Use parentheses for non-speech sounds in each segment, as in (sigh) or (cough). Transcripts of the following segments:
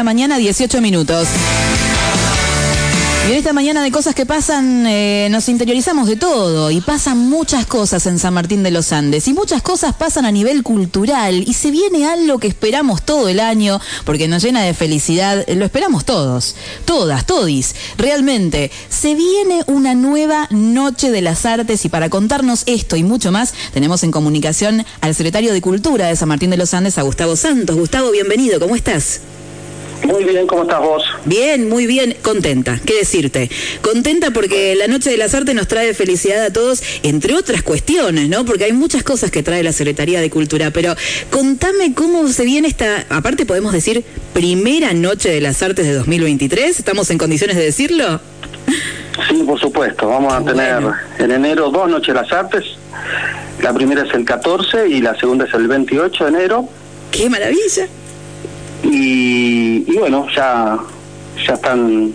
la mañana, 18 minutos. Y en esta mañana de cosas que pasan, eh, nos interiorizamos de todo y pasan muchas cosas en San Martín de los Andes y muchas cosas pasan a nivel cultural y se viene algo que esperamos todo el año porque nos llena de felicidad, lo esperamos todos, todas, todis, realmente, se viene una nueva noche de las artes y para contarnos esto y mucho más tenemos en comunicación al secretario de Cultura de San Martín de los Andes, a Gustavo Santos. Gustavo, bienvenido, ¿cómo estás? Muy bien, ¿cómo estás vos? Bien, muy bien, contenta, ¿qué decirte? Contenta porque la Noche de las Artes nos trae felicidad a todos, entre otras cuestiones, ¿no? Porque hay muchas cosas que trae la Secretaría de Cultura, pero contame cómo se viene esta, aparte podemos decir, primera Noche de las Artes de 2023, ¿estamos en condiciones de decirlo? Sí, por supuesto, vamos a tener en enero dos Noches de las Artes, la primera es el 14 y la segunda es el 28 de enero. ¡Qué maravilla! Y, bueno, ya, ya están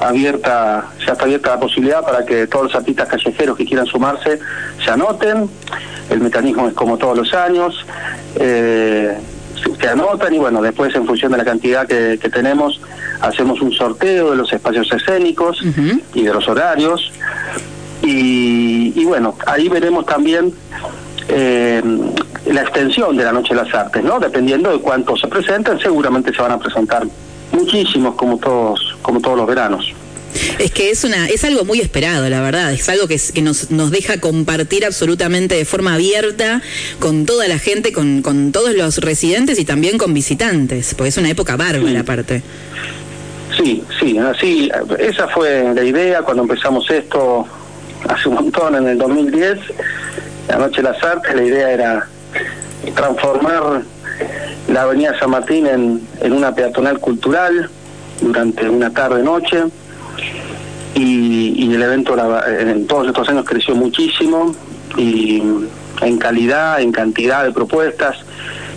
abierta, ya está abierta la posibilidad para que todos los artistas callejeros que quieran sumarse se anoten. El mecanismo es como todos los años. Eh, se anotan y bueno, después en función de la cantidad que, tenemos, hacemos un sorteo de los espacios escénicos y de los horarios. Y, y bueno, ahí veremos también eh, la extensión de la Noche de las Artes, ¿no? Dependiendo de cuántos se presenten, seguramente se van a presentar muchísimos como todos, como todos los veranos. Es que es una es algo muy esperado, la verdad. Es algo que, que nos, nos deja compartir absolutamente de forma abierta con toda la gente, con, con todos los residentes y también con visitantes, porque es una época bárbara aparte. Sí, sí, así, esa fue la idea cuando empezamos esto hace un montón, en el 2010, la Noche de las Artes, la idea era transformar la Avenida San Martín en, en una peatonal cultural durante una tarde-noche y, y, el evento en todos estos años creció muchísimo y en calidad, en cantidad de propuestas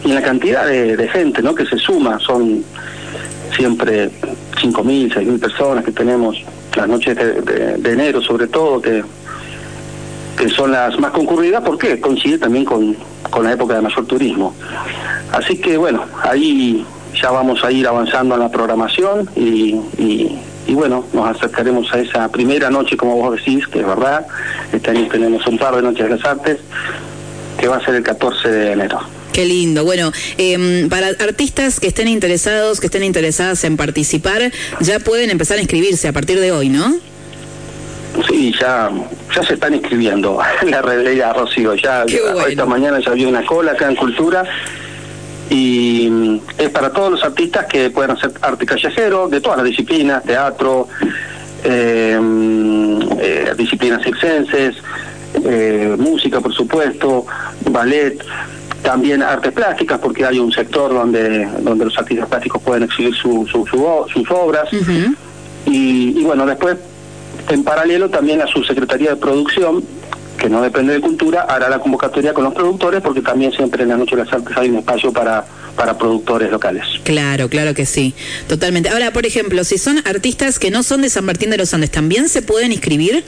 y en la cantidad de, gente ¿no? que se suma, son siempre 5.000, 6.000 personas que tenemos las noches de, de enero sobre todo, que que son las más concurridas porque coincide también con, la época de mayor turismo. Así que bueno, ahí ya vamos a ir avanzando en la programación y, y, bueno, nos acercaremos a esa primera noche, como vos decís, que es verdad, este año tenemos un par de noches de las artes, que va a ser el 14 de enero. Qué lindo. Bueno, em, para artistas que estén interesados, que estén interesadas en participar, ya pueden empezar a inscribirse a partir de hoy, ¿no? Sí, ya, ya se están inscribiendo en (laughs) la realidad, Rocío. Ya esta mañana ya había una cola acá en Cultura y mm, es para todos los artistas que puedan hacer arte callejero, de todas las disciplinas, teatro, eh, mm, eh, disciplinas circenses, eh, música, por supuesto, ballet, también artes plásticas, porque hay un sector donde, donde los artistas plásticos pueden exhibir su, sus obras. y, y bueno, después en paralelo también la subsecretaría de producción, que no depende de cultura, hará la convocatoria con los productores porque también siempre en la Noche de las Artes hay un espacio para, para productores locales. Claro, claro que sí, totalmente. Ahora, por ejemplo, si son artistas que no son de San Martín de los Andes, ¿también se pueden inscribir?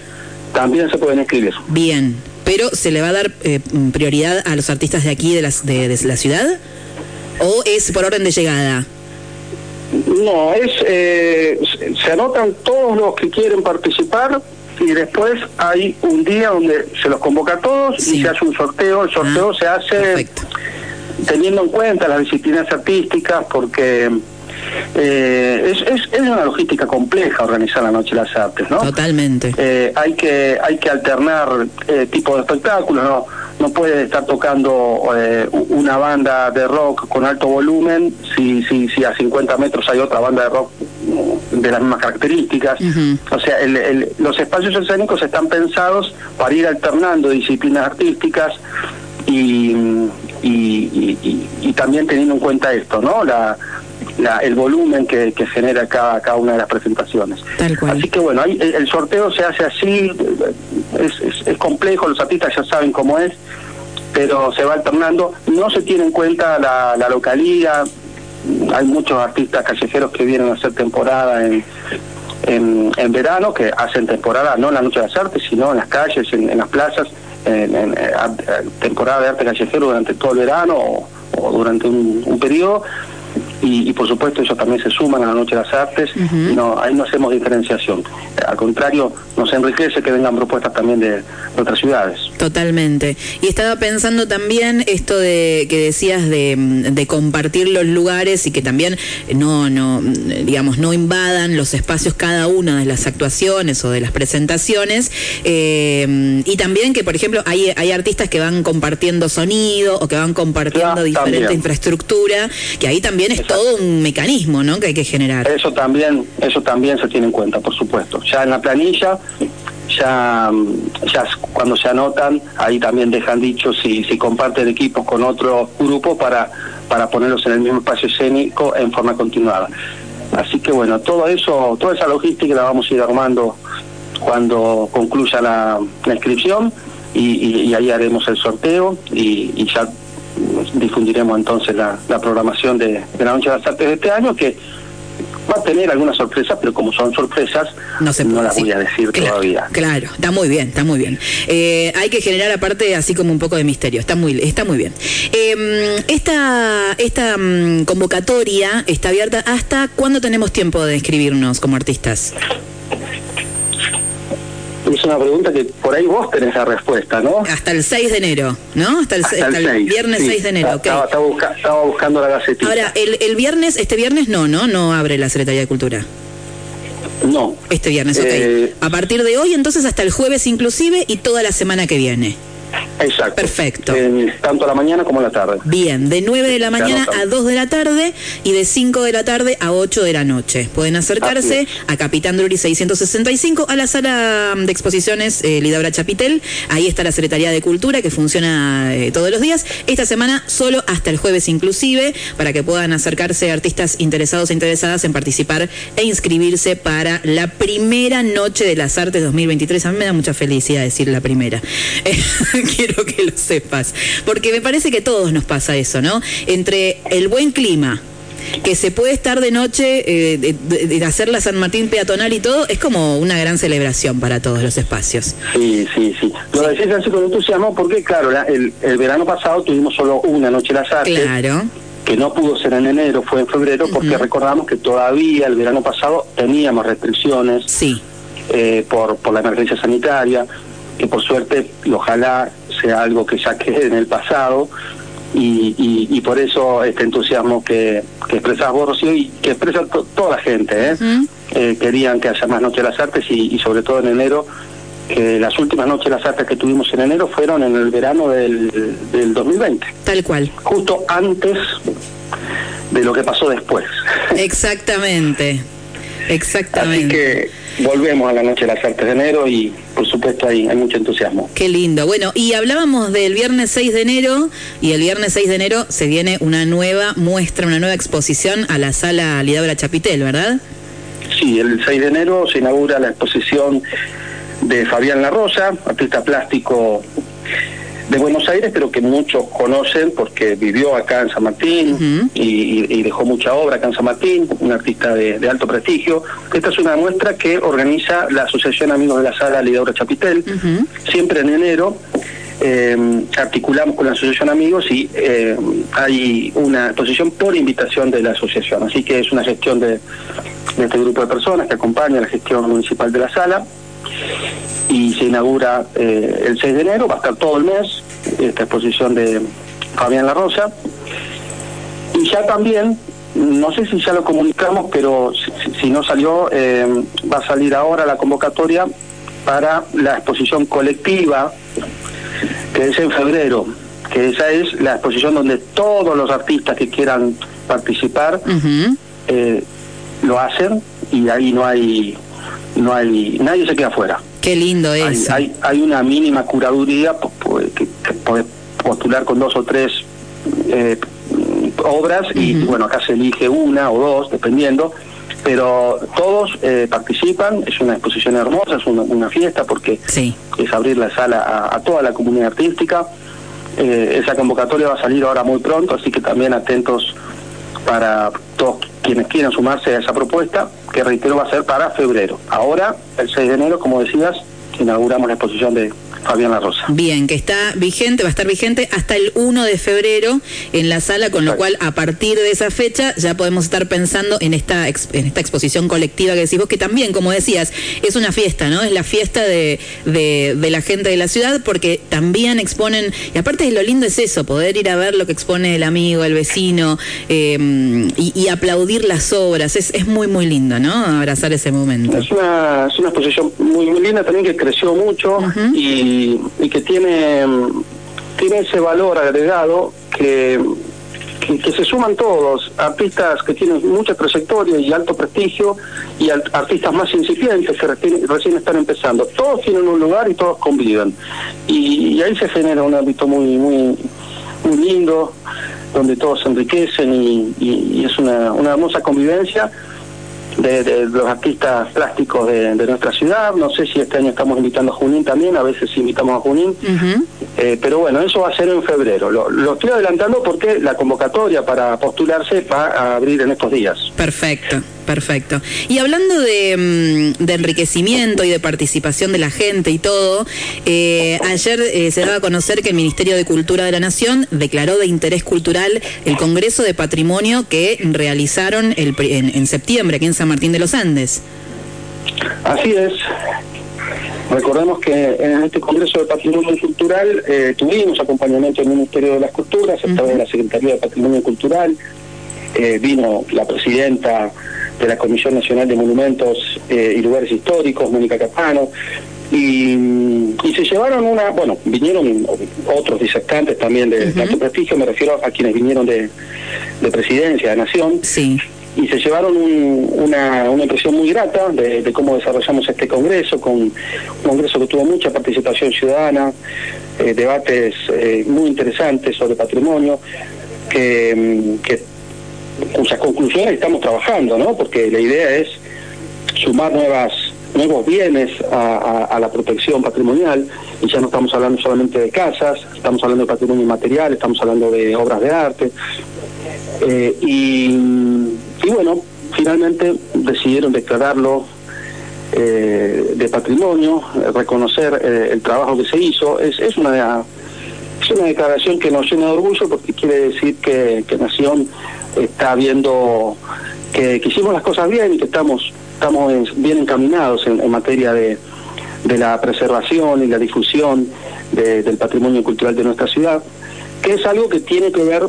También se pueden inscribir. Bien, pero ¿se le va a dar eh, prioridad a los artistas de aquí, de, las, de la ciudad? ¿O es por orden de llegada? No, es eh, se anotan todos los que quieren participar y después hay un día donde se los convoca a todos y se hace un sorteo. El sorteo ah, se hace teniendo en cuenta las disciplinas artísticas porque eh, es, es, una logística compleja organizar la Noche de las Artes, ¿no? Totalmente. Eh, hay que hay que alternar eh, tipos de espectáculos, ¿no? No puede estar tocando eh, una banda de rock con alto volumen si, si, si a 50 metros hay otra banda de rock de las mismas características. O sea, los espacios escénicos están pensados para ir alternando disciplinas artísticas y, y, también teniendo en cuenta esto, ¿no? La, el volumen que, genera cada, cada una de las presentaciones. Así que bueno, el, sorteo se hace así, es, es, complejo, los artistas ya saben cómo es, pero se va alternando, no se tiene en cuenta la, la localidad, hay muchos artistas callejeros que vienen a hacer temporada en, en, verano, que hacen temporada no en la Noche de las Artes, sino en las calles, en, las plazas, en, temporada de arte callejero durante todo el verano o, durante un, un periodo y, por supuesto ellos también se suman a la Noche de las Artes y no, ahí no hacemos diferenciación. Al contrario, nos enriquece que vengan propuestas también de, otras ciudades. Totalmente. Y estaba pensando también esto de que decías de, compartir los lugares y que también no, no, digamos, no invadan los espacios cada una de las actuaciones o de las presentaciones. Eh, y también que, por ejemplo, hay, hay artistas que van compartiendo sonido o que van compartiendo diferente infraestructura, que ahí también es todo un mecanismo, ¿no? Que hay que generar. Eso también, eso también se tiene en cuenta, por supuesto. Ya en la planilla, ya, ya cuando se anotan, ahí también dejan dicho si, si comparten equipos con otro grupo para, para ponerlos en el mismo espacio escénico en forma continuada. Así que bueno, todo eso, toda esa logística la vamos a ir armando cuando concluya la, inscripción y, ahí haremos el sorteo y, y ya difundiremos entonces la, programación de, la Noche de las Artes de este año, que va a tener algunas sorpresas, pero como son sorpresas, no, se las voy a decir todavía. Claro, está muy bien, está muy bien. Eh, hay que generar aparte así como un poco de misterio, está muy, está muy bien. Em, esta esta mm, convocatoria está abierta hasta cuándo tenemos tiempo de inscribirnos como artistas es una pregunta que por ahí vos tenés la respuesta, ¿no? Hasta el 6 de enero, ¿no? Hasta el, viernes 6 de enero, estaba, estaba, buscando la gacetita. Ahora, el, el viernes, este viernes no, ¿no? No abre la Secretaría de Cultura. No. Este viernes, ok. Eh, a partir de hoy, entonces, hasta el jueves inclusive y toda la semana que viene. Exacto. Perfecto. tanto a la mañana como a la tarde. Bien, de 9 de la mañana a 2 de la tarde y de 5 de la tarde a 8 de la noche. Pueden acercarse a Capitán Drury 665 a la sala de exposiciones eh, Lidabra Chapitel. Ahí está la Secretaría de Cultura que funciona eh, todos los días. Esta semana solo hasta el jueves inclusive para que puedan acercarse artistas interesados e interesadas en participar e inscribirse para la primera noche de las artes 2023. A mí me da mucha felicidad decir la primera. (laughs) quiero que lo sepas. Porque me parece que a todos nos pasa eso, ¿no? Entre el buen clima, que se puede estar de noche, eh, de, hacer la San Martín peatonal y todo, es como una gran celebración para todos los espacios. Sí, sí, sí. Lo decís así con entusiasmo porque, claro, el, verano pasado tuvimos solo una noche las artes. Claro. Que no pudo ser en enero, fue en febrero, porque recordamos que todavía el verano pasado teníamos restricciones. Sí. Eh, por, por la emergencia sanitaria que por suerte, ojalá sea algo que ya quede en el pasado, y, y, por eso este entusiasmo que, que expresas vos, Rocío, y que expresa toda la gente. ¿eh? ¿eh? querían que haya más Noche de las Artes y, sobre todo en enero, que las últimas Noches de las Artes que tuvimos en enero fueron en el verano del, del 2020. Tal cual. Justo antes de lo que pasó después. Exactamente. Exactamente. Así que volvemos a la Noche de las Artes de enero y por supuesto hay, hay mucho entusiasmo. Qué lindo. Bueno, y hablábamos del viernes 6 de enero y el viernes 6 de enero se viene una nueva muestra, una nueva exposición a la sala Lidabra Chapitel, ¿verdad? Sí, el 6 de enero se inaugura la exposición de Fabián La Rosa, artista plástico de Buenos Aires, pero que muchos conocen porque vivió acá en San Martín y, dejó mucha obra acá en San Martín, un artista de, alto prestigio. Esta es una muestra que organiza la Asociación Amigos de la Sala Lidora Chapitel, siempre en enero. Eh, articulamos con la Asociación Amigos y eh, hay una exposición por invitación de la asociación. Así que es una gestión de, de este grupo de personas que acompaña la gestión municipal de la sala y se inaugura eh, el 6 de enero, va a estar todo el mes esta exposición de Fabián La Rosa. Y ya también, no sé si ya lo comunicamos, pero si, no salió, eh, va a salir ahora la convocatoria para la exposición colectiva, que es en febrero, que esa es la exposición donde todos los artistas que quieran participar eh, lo hacen y ahí no hay no hay nadie se queda afuera. Qué lindo es. Hay, hay, una mínima curaduría que, puede postular con dos o tres eh, obras y, bueno, acá se elige una o dos, dependiendo, pero todos eh, participan, es una exposición hermosa, es una, fiesta porque es abrir la sala a, toda la comunidad artística. Eh, esa convocatoria va a salir ahora muy pronto, así que también atentos para todos quienes quieran sumarse a esa propuesta, que reitero va a ser para febrero. Ahora, el 6 de enero, como decías, inauguramos la exposición de Fabián La Rosa. Bien, que está vigente, va a estar vigente hasta el 1 de febrero en la sala, con lo cual a partir de esa fecha ya podemos estar pensando en esta, en esta exposición colectiva que decís vos, que también, como decías, es una fiesta, ¿no? Es la fiesta de, de, la gente de la ciudad porque también exponen, y aparte de lo lindo es eso, poder ir a ver lo que expone el amigo, el vecino em, y, aplaudir las obras, es, es muy, muy lindo, ¿no? Abrazar ese momento. Es una, es una exposición muy, muy linda también que creció mucho y, y que tiene, tiene ese valor agregado que que, se suman todos, artistas que tienen mucha trayectoria y alto prestigio y artistas más incipientes que recién, están empezando. Todos tienen un lugar y todos conviven. Y, ahí se genera un ámbito muy, muy, muy lindo, donde todos se enriquecen y, es una, una hermosa convivencia de, los artistas plásticos de, nuestra ciudad. No sé si este año estamos invitando a Junín también, a veces invitamos a Junín. Eh, pero bueno, eso va a ser en febrero. Lo, lo, estoy adelantando porque la convocatoria para postularse va a abrir en estos días. Perfecto. Perfecto. Y hablando de, mm, enriquecimiento y de participación de la gente y todo, eh, ayer eh, se daba a conocer que el Ministerio de Cultura de la Nación declaró de interés cultural el Congreso de Patrimonio que realizaron el, en, septiembre aquí en San Martín de los Andes. Así es. Recordemos que en este Congreso de Patrimonio Cultural eh, tuvimos acompañamiento del Ministerio de las Culturas, estaba en la Secretaría de Patrimonio Cultural, vino la presidenta de la Comisión Nacional de Monumentos eh, y Lugares Históricos, Mónica Capano, y, se llevaron una, bueno, vinieron otros disertantes también de alto prestigio, me refiero a quienes vinieron de, presidencia, de nación, sí. y se llevaron una, una, impresión muy grata de, cómo desarrollamos este congreso, con un congreso que tuvo mucha participación ciudadana, eh, debates eh, muy interesantes sobre patrimonio, que, que cuyas conclusiones estamos trabajando, ¿no? Porque la idea es sumar nuevas nuevos bienes a, la protección patrimonial. Y ya no estamos hablando solamente de casas, estamos hablando de patrimonio inmaterial, estamos hablando de obras de arte. Eh, y, bueno, finalmente decidieron declararlo eh, de patrimonio, reconocer eh, el trabajo que se hizo, es, es una es una declaración que nos llena de orgullo porque quiere decir que, que Nación está viendo que, hicimos las cosas bien y que estamos, estamos bien encaminados en, materia de, de, la preservación y la difusión del patrimonio cultural de nuestra ciudad, que es algo que tiene que ver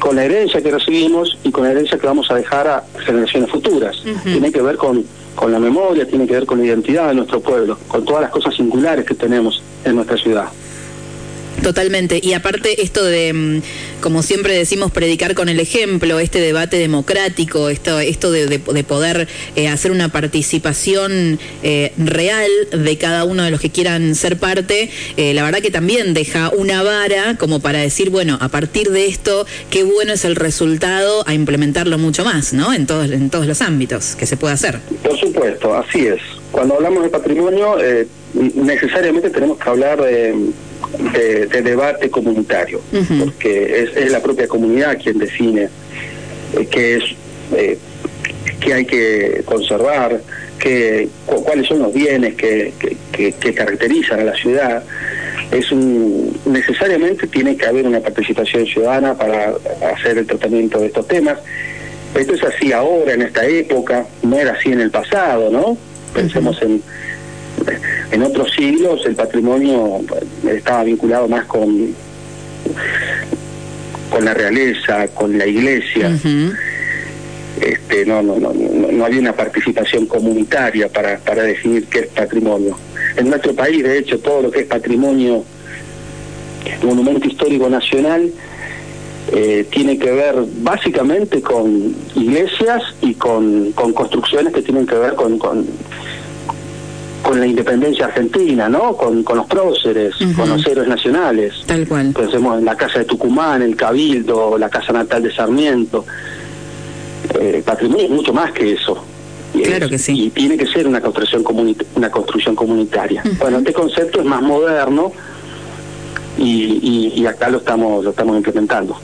con la herencia que recibimos y con la herencia que vamos a dejar a generaciones futuras. Tiene que ver con, con la memoria, tiene que ver con la identidad de nuestro pueblo, con todas las cosas singulares que tenemos en nuestra ciudad. Totalmente. Y aparte esto de, mm, como siempre decimos, predicar con el ejemplo, este debate democrático, esto, esto de, poder eh, hacer una participación eh, real de cada uno de los que quieran ser parte, eh, la verdad que también deja una vara como para decir, bueno, a partir de esto, qué bueno es el resultado a implementarlo mucho más, ¿no? En todos, en todos los ámbitos que se puede hacer. Por supuesto, así es. Cuando hablamos de patrimonio, necesariamente tenemos que hablar de de, debate comunitario, porque es, la propia comunidad quien define eh, qué es eh, qué hay que conservar, qué, cuáles son los bienes que, que, caracterizan a la ciudad. Es un, necesariamente tiene que haber una participación ciudadana para hacer el tratamiento de estos temas. Esto es así ahora, en esta época, no era así en el pasado, ¿no? Pensemos en en otros siglos el patrimonio estaba vinculado más con, con la realeza, con la iglesia. Este, no, no, no, no, había una participación comunitaria para, para definir qué es patrimonio. En nuestro país, de hecho, todo lo que es patrimonio, monumento histórico nacional, eh, tiene que ver básicamente con iglesias y con, con construcciones que tienen que ver con, con con la independencia argentina, ¿no? Con, los próceres, con los héroes nacionales. Tal cual. Pensemos en la Casa de Tucumán, el Cabildo, la Casa Natal de Sarmiento. Eh, patrimonio es mucho más que eso. Claro que sí. Y tiene que ser una construcción, una construcción comunitaria. Bueno, este concepto es más moderno y, y acá lo estamos, lo estamos implementando.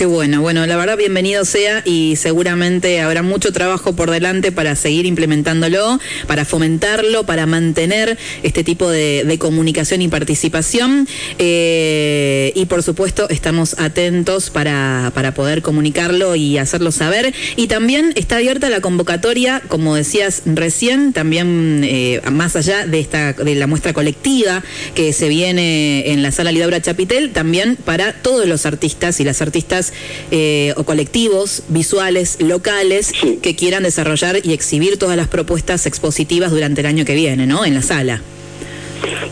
Qué bueno, bueno, la verdad bienvenido sea y seguramente habrá mucho trabajo por delante para seguir implementándolo, para fomentarlo, para mantener este tipo de, comunicación y participación. Eh, y por supuesto estamos atentos para, para poder comunicarlo y hacerlo saber. Y también está abierta la convocatoria, como decías recién, también eh, más allá de esta de la muestra colectiva que se viene en la sala Lidaura Chapitel, también para todos los artistas y las artistas eh, o colectivos visuales locales que quieran desarrollar y exhibir todas las propuestas expositivas durante el año que viene, ¿no? En la sala.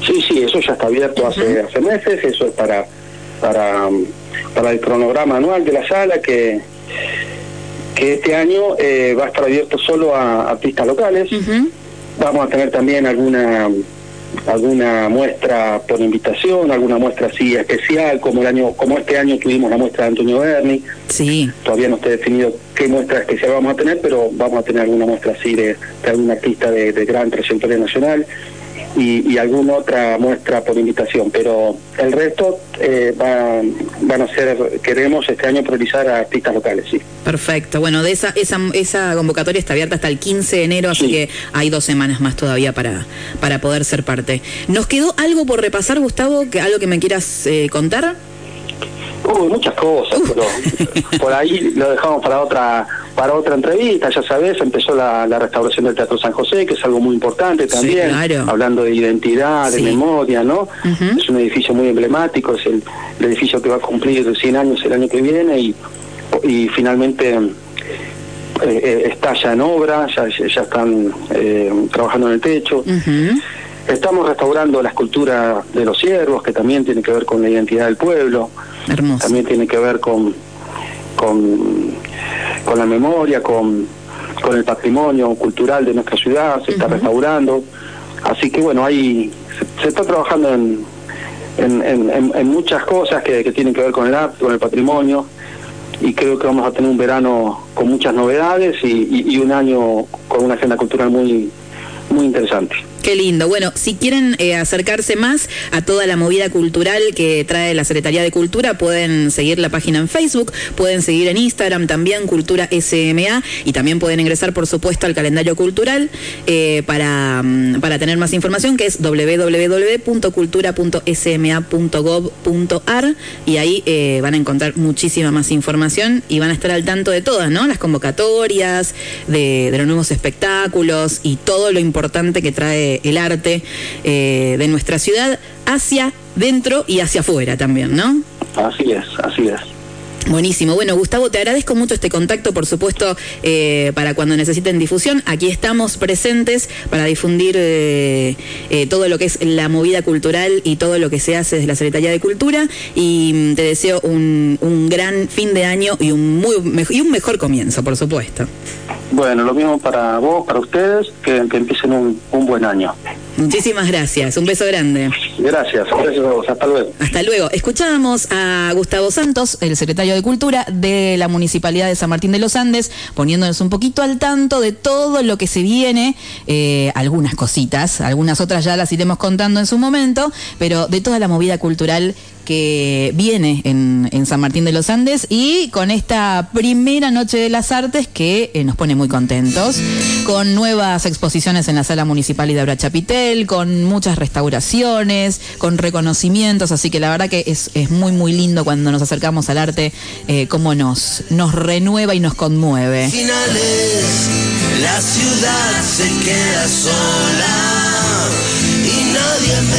Sí, sí, eso ya está abierto hace, hace meses, eso es para, para, para el cronograma anual de la sala que que este año eh, va a estar abierto solo a artistas locales. Vamos a tener también alguna alguna muestra por invitación, alguna muestra así especial, como el año, como este año tuvimos la muestra de Antonio Berni. Sí. Todavía no está definido qué muestra especial vamos a tener, pero vamos a tener alguna muestra así de, de algún artista de, de gran trayectoria nacional y, y, alguna otra muestra por invitación, pero el resto eh, va, van a ser, queremos este año priorizar a artistas locales, sí. Perfecto, bueno, de esa, esa, esa convocatoria está abierta hasta el 15 de enero, así que hay dos semanas más todavía para, para poder ser parte. ¿Nos quedó algo por repasar, Gustavo? que ¿Algo que me quieras eh, contar? Uy, muchas cosas, pero (laughs) por ahí lo dejamos para otra para otra entrevista, ya sabes, empezó la, restauración del Teatro San José, que es algo muy importante también, hablando de identidad, de memoria, ¿no? Es un edificio muy emblemático, es el, edificio que va a cumplir 100 años el año que viene y, y finalmente eh, eh, está ya en obra, ya, ya están eh, trabajando en el techo. Estamos restaurando la escultura de los ciervos, que también tiene que ver con la identidad del pueblo. También tiene que ver con, con, con la memoria, con, con el patrimonio cultural de nuestra ciudad, se está restaurando. Así que bueno, ahí se, está trabajando en, en, en, muchas cosas que, que, tienen que ver con el arte, con el patrimonio, y creo que vamos a tener un verano con muchas novedades y, y un año con una agenda cultural muy, muy interesante. Qué lindo. Bueno, si quieren eh, acercarse más a toda la movida cultural que trae la Secretaría de Cultura, pueden seguir la página en Facebook, pueden seguir en Instagram también Cultura SMA y también pueden ingresar, por supuesto, al calendario cultural eh, para, mm, para tener más información, que es www.cultura.sma.gov.ar y ahí eh, van a encontrar muchísima más información y van a estar al tanto de todas, ¿no? Las convocatorias, de, de los nuevos espectáculos y todo lo importante que trae el arte eh, de nuestra ciudad hacia dentro y hacia afuera también, ¿no? Así es, así es. Buenísimo. Bueno, Gustavo, te agradezco mucho este contacto, por supuesto, eh, para cuando necesiten difusión. Aquí estamos presentes para difundir eh, todo lo que es la movida cultural y todo lo que se hace desde la Secretaría de Cultura. Y mm, te deseo un, gran fin de año y un, muy, y un mejor comienzo, por supuesto. Bueno, lo mismo para vos, para ustedes, que, empiecen un, buen año. Muchísimas gracias, un beso grande. Gracias, gracias a vos, hasta luego. Hasta luego. Escuchábamos a Gustavo Santos, el secretario de Cultura de la Municipalidad de San Martín de los Andes, poniéndonos un poquito al tanto de todo lo que se viene, eh, algunas cositas, algunas otras ya las iremos contando en su momento, pero de toda la movida cultural que viene en, San Martín de los Andes y con esta primera noche de las artes que eh, nos pone muy contentos, con nuevas exposiciones en la sala municipal de Chapitel, con muchas restauraciones, con reconocimientos, así que la verdad que es, muy muy lindo cuando nos acercamos al arte, eh, cómo nos, nos renueva y nos conmueve. Finales, la ciudad se queda sola y nadie me